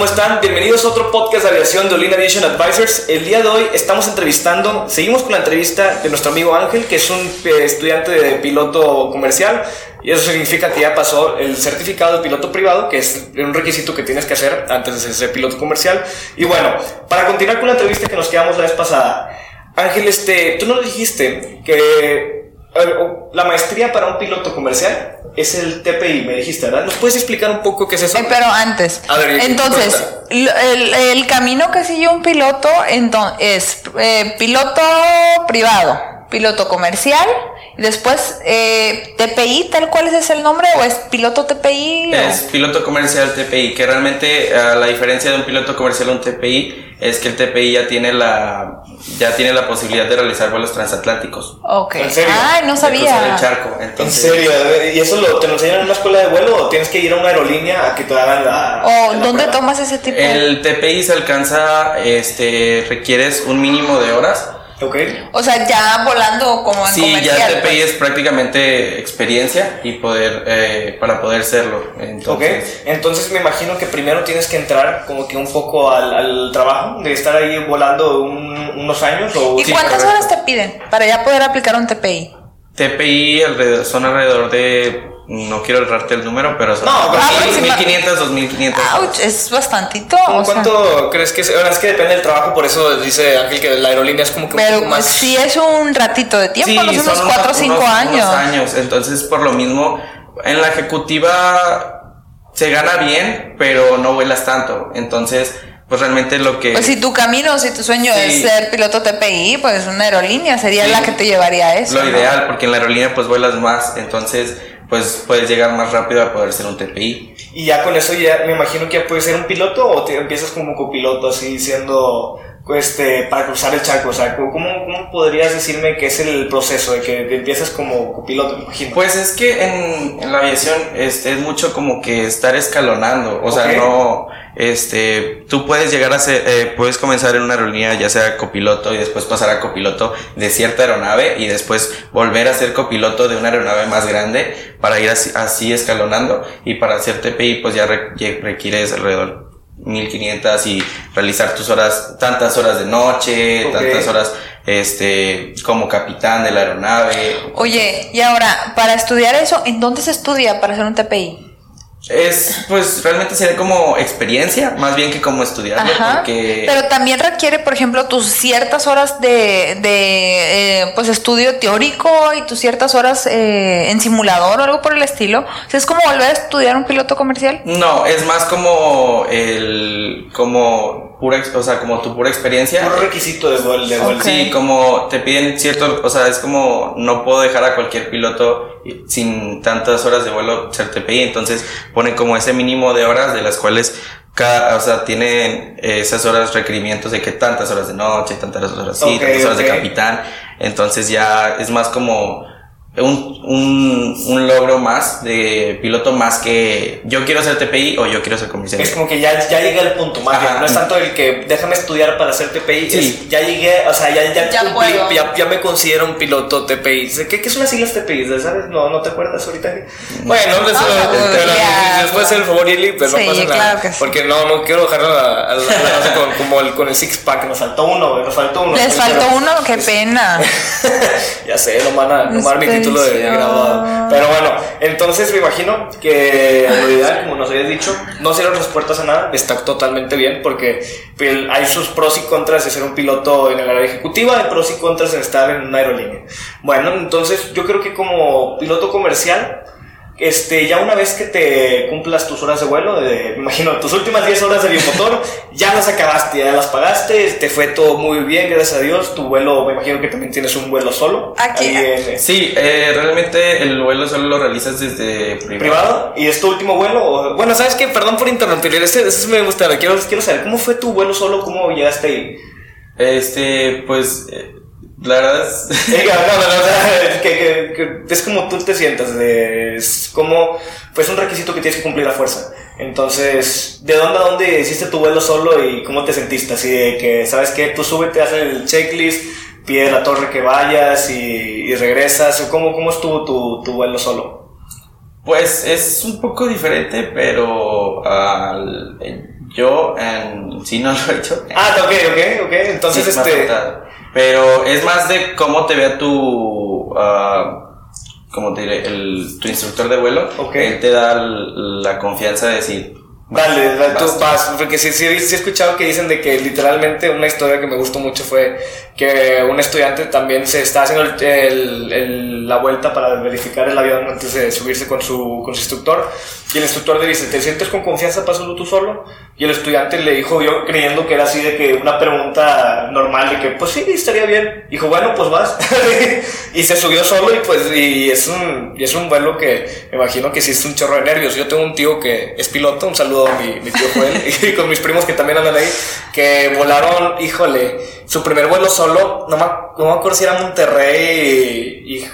¿Cómo están? Bienvenidos a otro podcast de aviación de Olin Aviation Advisors. El día de hoy estamos entrevistando, seguimos con la entrevista de nuestro amigo Ángel, que es un eh, estudiante de piloto comercial. Y eso significa que ya pasó el certificado de piloto privado, que es un requisito que tienes que hacer antes de ser piloto comercial. Y bueno, para continuar con la entrevista que nos quedamos la vez pasada, Ángel, este, tú nos dijiste que la maestría para un piloto comercial es el TPI, me dijiste, ¿verdad? ¿Nos puedes explicar un poco qué es eso? Eh, pero antes, A ver, entonces, el, el camino que sigue un piloto es eh, piloto privado, piloto comercial, después eh, TPI, tal cual ese es el nombre, o es piloto TPI. o- Es piloto comercial TPI, que realmente la diferencia de un piloto comercial a un TPI es que el TPI ya tiene la ya tiene la posibilidad de realizar vuelos transatlánticos. Ok. ¿En serio? Ay, no de cruzar el sabía. ¿En serio? ¿Y eso lo, te lo enseñan en una escuela de vuelo o tienes que ir a una aerolínea a que te hagan la... ¿O la dónde prueba? tomas ese tipo? El TPI se alcanza, este, requieres un mínimo de horas. Ok. O sea, ya volando como en Sí, comercial. ya el TPI pues. es prácticamente experiencia y poder eh, para poder serlo. Ok, Entonces, entonces me imagino que primero tienes que entrar como que un poco al, al trabajo, de estar ahí volando un- unos años o... ¿Y Sí, cuántas correcto. horas te piden para ya poder aplicar un TPI? TPI alrededor, son alrededor de no quiero errarte el número, pero son No, pero sí, 1500, 2500. Ouch, es bastantito. ¿Cómo o sea. ¿Cuánto crees que es? Ahora es que depende del trabajo, por eso dice Ángel que la aerolínea es como que un Pero poco más... sí es un ratito de tiempo, no sé, unos son 4 o 5 unos- años. unos años. Entonces, por lo mismo, en la ejecutiva se gana bien, pero no vuelas tanto. Entonces, pues realmente lo que... Pues si tu camino, si tu sueño Sí. es ser piloto TPI, pues una aerolínea sería Sí. la que te llevaría a eso. lo ¿no? ideal, porque en la aerolínea pues vuelas más, entonces pues puedes llegar más rápido a poder ser un TPI. Y ya con eso ya me imagino que ya puedes ser un piloto o te empiezas como copiloto así siendo este para cruzar el charco, o sea, ¿cómo, cómo podrías decirme que es el proceso de que empiezas como copiloto, me imagino? Pues es que en, en la aviación este, es mucho como que estar escalonando, o sea, no, este, tú puedes llegar a ser, eh, puedes comenzar en una aerolínea ya sea copiloto y después pasar a copiloto de cierta aeronave y después volver a ser copiloto de una aeronave más grande para ir así, así escalonando y para hacer TPI pues ya requieres alrededor 1500 y realizar tus horas, tantas horas de noche, tantas horas, este, como capitán de la aeronave. Oye, y ahora, para estudiar eso, ¿en dónde se estudia para ser un TPI? Es, pues, realmente sería como experiencia, más bien que como estudiarlo, Ajá. porque... Pero también requiere, por ejemplo, tus ciertas horas de, de eh, pues estudio teórico y tus ciertas horas eh, en simulador o algo por el estilo. O sea, es como volver a estudiar un piloto comercial. No, es más como el, como pura, o sea, como tu pura experiencia. Un requisito de vuelo, de vuelo. Ok. Sí, como te piden cierto, o sea, es como no puedo dejar a cualquier piloto sin tantas horas de vuelo ser TPI, entonces ponen como ese mínimo de horas de las cuales cada, o sea, tienen esas horas requerimientos de que tantas horas de noche, tantas horas sí, Ok, tantas horas de capitán, entonces ya es más como un, un, un logro más de piloto más que yo quiero ser TPI o yo quiero ser comercial. Es como que ya, ya llegué al punto, más bien. No es tanto el que déjame estudiar para hacer TPI. Sí. es ya llegué, o sea, ya, ya, Ya cumplí, puedo. ya, ya me considero un piloto TPI. ¿Qué, qué son las siglas TPI? ¿Sabes? No, ¿no te acuerdas ahorita? Bueno, no, después el favor, Yeli, pues Sí, no pasa nada. claro que sí. Porque no, no quiero dejarlo a, la- a la- a la- con, como el, con el six pack. Nos faltó uno, nos faltó uno. Les faltó uno, qué pena. ya sé, no van a tomar mi título de graduado. Pero bueno, entonces me imagino que como nos habías dicho, no cierran las puertas a nada, está totalmente bien porque pues, hay sus pros y contras de ser un piloto en el área ejecutiva, hay pros y contras de estar en una aerolínea. Bueno, entonces yo creo que como piloto comercial, este, ya una vez que te cumplas tus horas de vuelo, de, me imagino, tus últimas 10 horas de biomotor, ya las acabaste, ya las pagaste, te fue todo muy bien, gracias a Dios. Tu vuelo, me imagino que también tienes un vuelo solo. Aquí. en- Sí, eh, realmente el vuelo solo lo realizas desde privado. privado. ¿Y es tu último vuelo? Bueno, ¿sabes qué? Perdón por interrumpir. Este, este me gusta. Quiero, quiero saber, ¿cómo fue tu vuelo solo? ¿Cómo llegaste ahí? Este, pues, eh, la verdad es... No, que, que- que es como tú te sientas, de- es como, pues un requisito que tienes que cumplir a fuerza. Entonces, ¿de dónde a dónde hiciste tu vuelo solo y cómo te sentiste? Así de que, ¿sabes qué? Tú súbete, haces el checklist, pide la torre que vayas y, y regresas. ¿O ¿Cómo, ¿Cómo estuvo tu, tu vuelo solo? Pues es un poco diferente, pero al- eh, yo en sí no lo he hecho. Ah, ok, ok, ok. Entonces, Sí, este... Pero es más de cómo te vea tu. como te diré, el, tu instructor de vuelo. Ok. Él te da la confianza de decir. Dale, dale, tú Vas. vas, porque sí, sí, sí he escuchado que dicen de que literalmente una historia que me gustó mucho fue que un estudiante también se está haciendo el- el- el- la vuelta para verificar el avión antes de subirse con su, con su instructor y el instructor le dice, ¿te sientes con confianza para hacerlo tú solo? Y el estudiante le dijo, yo creyendo que era así de que una pregunta normal de que, pues sí, estaría bien. Dijo, bueno, pues vas. y se subió solo y pues, y es un, y es un vuelo que me imagino que sí es un chorro de nervios. Yo tengo un tío que es piloto, un saludo a mi, mi tío Joel, y con mis primos que también andan ahí, que volaron, híjole, su primer vuelo solo, no me, no me acuerdo si era Monterrey y, y-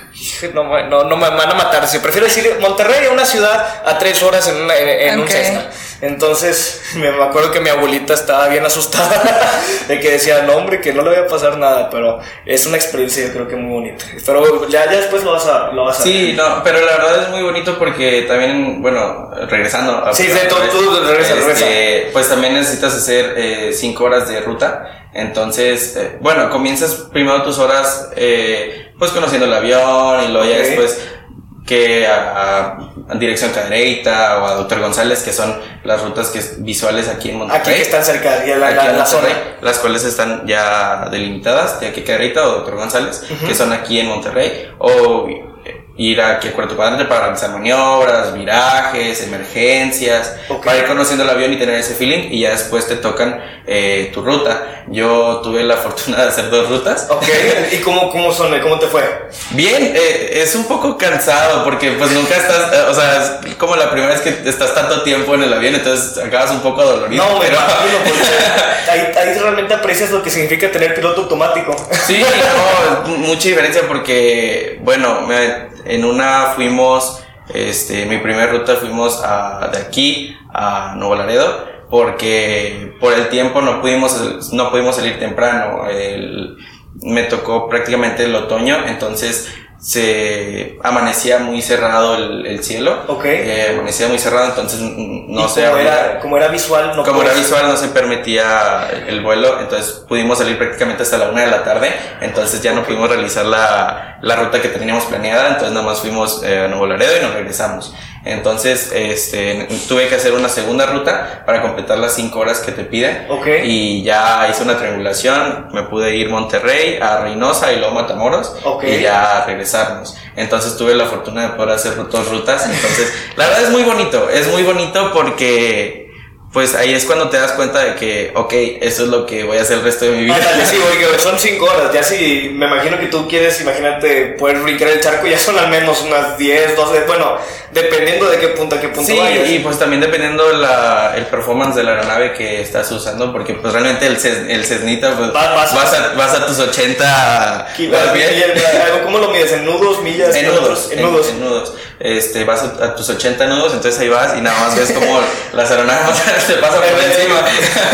no, me- no, no me van a matar, si prefiero decir Monterrey, una ciudad a tres horas en, una- en, en un. Cessna. Entonces, me acuerdo que mi abuelita estaba bien asustada de que decía, no, hombre, que no le vaya a pasar nada, pero es una experiencia, yo creo que muy bonita. Pero ya, ya después lo vas a, lo vas a Sí, no, pero la verdad es muy bonito porque también, bueno, regresando a. Sí, sí, tú- tú regresa, este, Pues también necesitas hacer eh, cinco horas de ruta. Entonces, eh, bueno, comienzas primero tus horas, eh, pues conociendo el avión y luego ya después que a, a dirección Cadereyta o a Doctor González, que son las rutas que es- visuales aquí en Monterrey. Aquí que están cerca, ya la, la, zona. Las cuales están ya delimitadas, de aquí Cadereyta o Doctor González, que son aquí en Monterrey, o ir aquí a Puerto Padre para realizar maniobras, virajes, emergencias, para ir conociendo el avión y tener ese feeling, y ya después te tocan eh, tu ruta. Yo tuve la fortuna de hacer dos rutas. Ok, ¿y cómo, cómo son? ¿Cómo te fue? Bien, eh, es un poco cansado porque pues nunca estás, eh, o sea, es como la primera vez que estás tanto tiempo en el avión, entonces acabas un poco dolorido. No, pero- ahí, ahí realmente aprecias lo que significa tener piloto automático. Sí, no, mucha diferencia porque, bueno, me- en una fuimos, este, mi primera ruta fuimos a, de aquí a Nuevo Laredo porque por el tiempo no pudimos, no pudimos salir temprano. Me tocó prácticamente el otoño, entonces se amanecía muy cerrado el, el cielo. Ok. Eh, amanecía muy cerrado, entonces mm, no Y sé. como era, como era visual, no como era visual no se permitía el vuelo, entonces pudimos salir prácticamente hasta la una de la tarde, entonces ya no pudimos realizar la, la ruta que teníamos planeada, entonces nada más fuimos eh, a Nuevo Laredo y nos regresamos. Entonces este, tuve que hacer una segunda ruta para completar las cinco horas que te piden Ok. y ya hice una triangulación, me pude ir Monterrey, a Reynosa y luego Matamoros Ok. y ya regresarnos. Entonces tuve la fortuna de poder hacer dos rutas, entonces la verdad es muy bonito, es muy bonito porque pues ahí es cuando te das cuenta de que, ok, eso es lo que voy a hacer el resto de mi vida. Ándale, sí, son cinco horas. Ya si me imagino que tú quieres, imagínate, poder brincar el charco, ya son al menos unas 10, 12, bueno, dependiendo de qué punto a qué punto Sí, vayas. y pues también dependiendo la, el performance de la aeronave que estás usando, porque pues realmente el, ces- el Cessnita, pues Vas- vas- vas, a, vas a tus 80... Aquí, vas bien. y- ¿Cómo lo mides? ¿En nudos, millas? En nudos, En nudos. en nudos. Este, vas a, a tus 80 nudos, entonces ahí vas y nada más ves como las aeronaves te pasan por encima.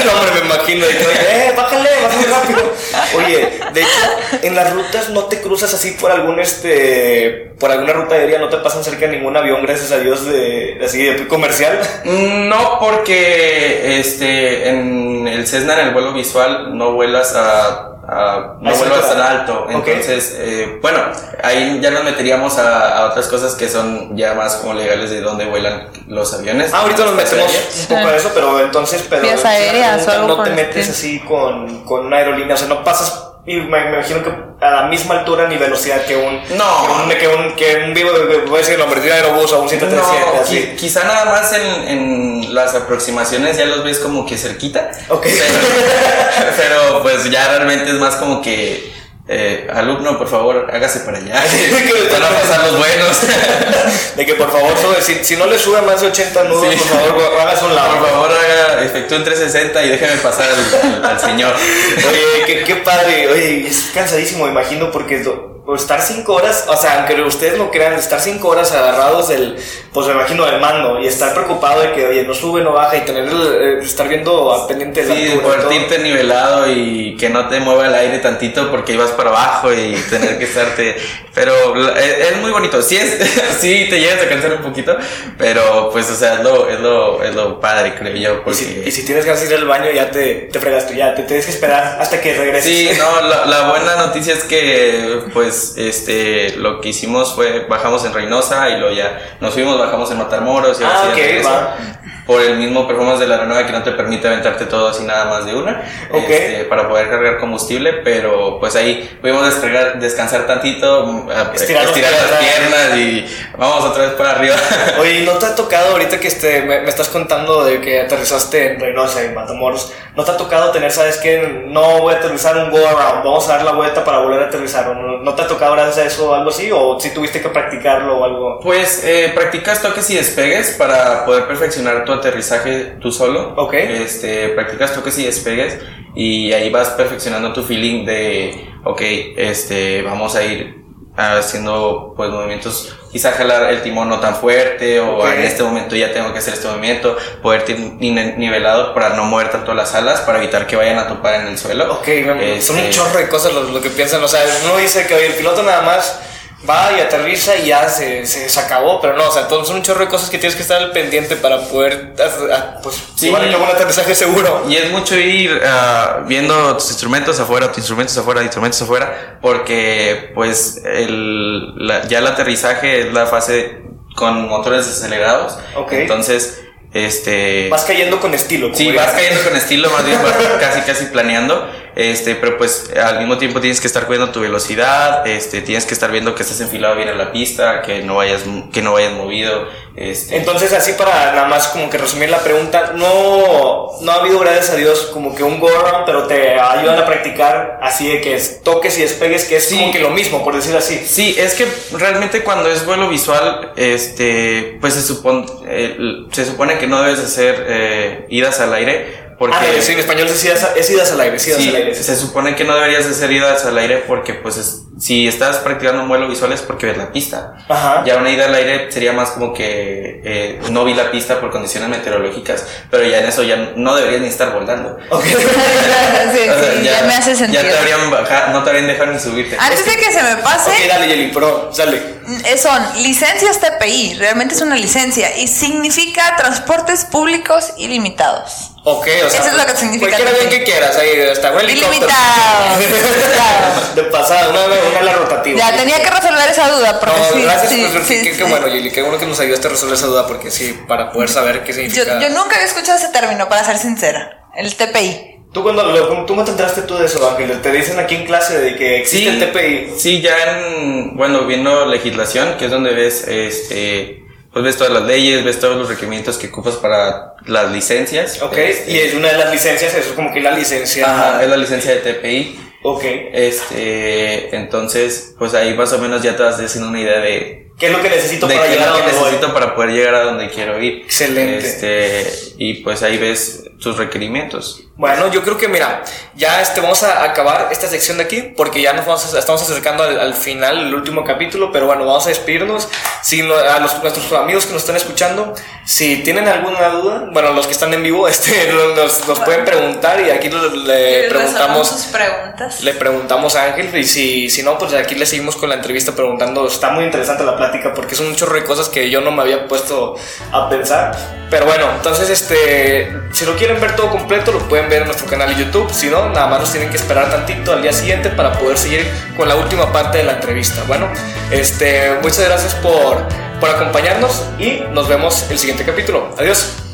No, hombre, me imagino. de que, eh, bájale, vas muy rápido. Oye, de hecho, en las rutas no te cruzas así por algún, este, por alguna ruta aérea, no te pasan cerca de ningún avión, gracias a Dios, de, así, de comercial. No, porque este, en el Cessna, en el vuelo visual, no vuelas a. a- no te tan alto. Entonces, eh, bueno, ahí ya nos meteríamos a, a otras cosas que son ya más como legales de dónde vuelan los aviones. Ah, ahorita nos metemos un poco a eso, pero entonces, pero aéreas pregunta, no te metes así con, con una aerolínea, o sea, no pasas y me, me imagino que a la misma altura ni velocidad que un. No. Que un, que un, que un vivo, voy a decir nombre, de aerobús o un 737. No, así. qui- quizá nada más en, en las aproximaciones ya los ves como que cerquita. Ok. Pero, pero, pues ya realmente es más como que. Eh, alumno, por favor, hágase para allá. Van a pasar los buenos. De que por favor, sube, si, si no le sube más de 80 nudos, Sí. por favor, hágase un lado. Por favor, haga, efectúe un 360 y déjeme pasar al, al- al señor. Oye, qué, qué padre. Oye, es cansadísimo, me imagino, porque por estar cinco horas, o sea, aunque ustedes no crean, estar cinco horas agarrados del, pues me imagino, del mando y estar preocupado de que, oye, no sube, no baja y tener, eh, estar viendo pendiente de la Sí, altura todo. partirte nivelado y que no te mueva el aire tantito porque ibas para abajo y tener que estarte. Pero la- es, es muy bonito. Sí, es, sí te llegas a cansar un poquito, pero pues, o sea, es lo, es lo, es lo padre, creo yo. Y si, y si tienes ganas de ir al baño, ya te, te fregaste, ya te tienes que esperar hasta que regreses. Sí, no, la, la buena noticia es que, pues, este, lo que hicimos fue, bajamos en Reynosa y luego ya nos fuimos, bajamos en Matamoros y Ah, sí de ok, regreso. va. Por el mismo performance de la aeronave que no te permite aventarte todo así nada más de una, Ok. este, para poder cargar combustible, pero pues ahí pudimos descargar, descansar tantito, mm, a- Estirar estirar, las piernas. y vamos otra vez para arriba. Oye, ¿y ¿no te ha tocado ahorita que este, me, me estás contando de que aterrizaste en Reynosa, en Matamoros? ¿No te ha tocado tener, sabes que no voy a aterrizar un go around, vamos a dar la vuelta para volver a aterrizar? ¿O no, ¿No te ha tocado gracias a eso o algo así? ¿O si tuviste que practicarlo o algo? Pues eh, practicas toques y despegues para poder perfeccionar tu aterrizaje tú solo. Ok. Este, practicas toques y despegues y ahí vas perfeccionando tu feeling de, ok, este, vamos a ir haciendo pues movimientos, quizá jalar el timón no tan fuerte o Ok. en este momento ya tengo que hacer este movimiento, poder ir ni- nivelado para no mover tanto las alas, para evitar que vayan a topar en el suelo. Ok, me- son un Este, chorro de cosas lo, lo que piensan. O sea, uno dice que oye, el piloto nada más va y aterriza y ya se, se, se acabó, pero no, o sea, todos son un chorro de cosas que tienes que estar al pendiente para poder, ah, pues, Sí. llevar a cabo un aterrizaje seguro. Y es mucho ir ah, viendo tus instrumentos afuera, tus instrumentos afuera, instrumentos afuera, porque pues el, la- ya el aterrizaje es la fase con motores desacelerados. Ok. Entonces, este... Vas cayendo con estilo. como Sí, vas cayendo con estilo, más bien vas casi casi planeando, este, pero pues al mismo tiempo tienes que estar cuidando tu velocidad, este, tienes que estar viendo que estés enfilado bien en la pista, que no vayas, que no vayas movido, este, Entonces, así para nada más como que resumir la pregunta, no, no ha habido, gracias a Dios, como que un go around, pero te ayudan a practicar así de que es toques y despegues, que es Sí. como que lo mismo, por decirlo así. Sí, es que realmente cuando es vuelo visual, este, pues se supone, eh, se supone que no debes hacer eh, idas al aire, porque Ah, sí, en español es idas, a- es idas al aire, es idas sí, al aire. se supone que no deberías de hacer idas al aire porque pues es- si estás practicando un vuelo visual es porque ves la pista. Ajá. Ya una ida al aire sería más como que eh, no vi la pista por condiciones meteorológicas, pero ya en eso ya no deberías ni estar volando. Ok. sí, O sea, sí, ya, me hace sentido. Ya te habrían bajado, no te habrían dejado ni subirte. Antes de que se me pase, ok, dale, Yeli, pero sale. eh, son licencias TPI, realmente es una licencia y significa transportes públicos ilimitados. Ok, o sea. Eso es lo que significa Cualquier avión también. que quieras, ahí hasta un helicóptero. Ilimitado. De pasada, una, una ala rotativa. Ya tenía que resolver esa duda porque No, sí, gracias, sí, pues, sí, qué, qué bueno, Yeli, qué bueno que nos ayudaste a resolver esa duda, porque sí, para poder saber qué Yo, significa. yo nunca había escuchado ese término, para ser sincera. El TPI. ¿Tú cuando lo, tú me enteraste tú de eso, Ángel? Te dicen aquí en clase de que existe el TPI. Sí, ya en, bueno, viendo legislación, que es donde ves, este, pues ves todas las leyes, ves todos los requerimientos que ocupas para las licencias. Ok, Este, y es una de las licencias, eso es como que la licencia. Ajá, es la licencia de TPI. Ok. Este, entonces, pues ahí más o menos ya te vas haciendo una idea de, ¿Qué es lo que necesito de para qué es llegar a que donde voy? necesito para poder llegar a donde quiero ir. Excelente. Este, y pues ahí ves tus requerimientos. Bueno, yo creo que mira, ya este, vamos a acabar esta sección de aquí porque ya nos vamos a- estamos acercando al, al final, el último capítulo, pero bueno, vamos a despedirnos. Si no- a los, nuestros amigos que nos están escuchando, si tienen alguna duda, bueno, los que están en vivo, este, nos, nos pueden preguntar y aquí le, le preguntamos. sus preguntas. Le preguntamos a Ángel y si, si no, pues aquí le seguimos con la entrevista preguntando. Está muy interesante la plática porque es un chorro de cosas que yo no me había puesto a pensar. Pero bueno, entonces este, si lo ver todo completo, lo pueden ver en nuestro canal de YouTube. Si no, nada más nos tienen que esperar tantito al día siguiente para poder seguir con la última parte de la entrevista. Bueno, este, muchas gracias por, por acompañarnos y nos vemos el siguiente capítulo. Adiós.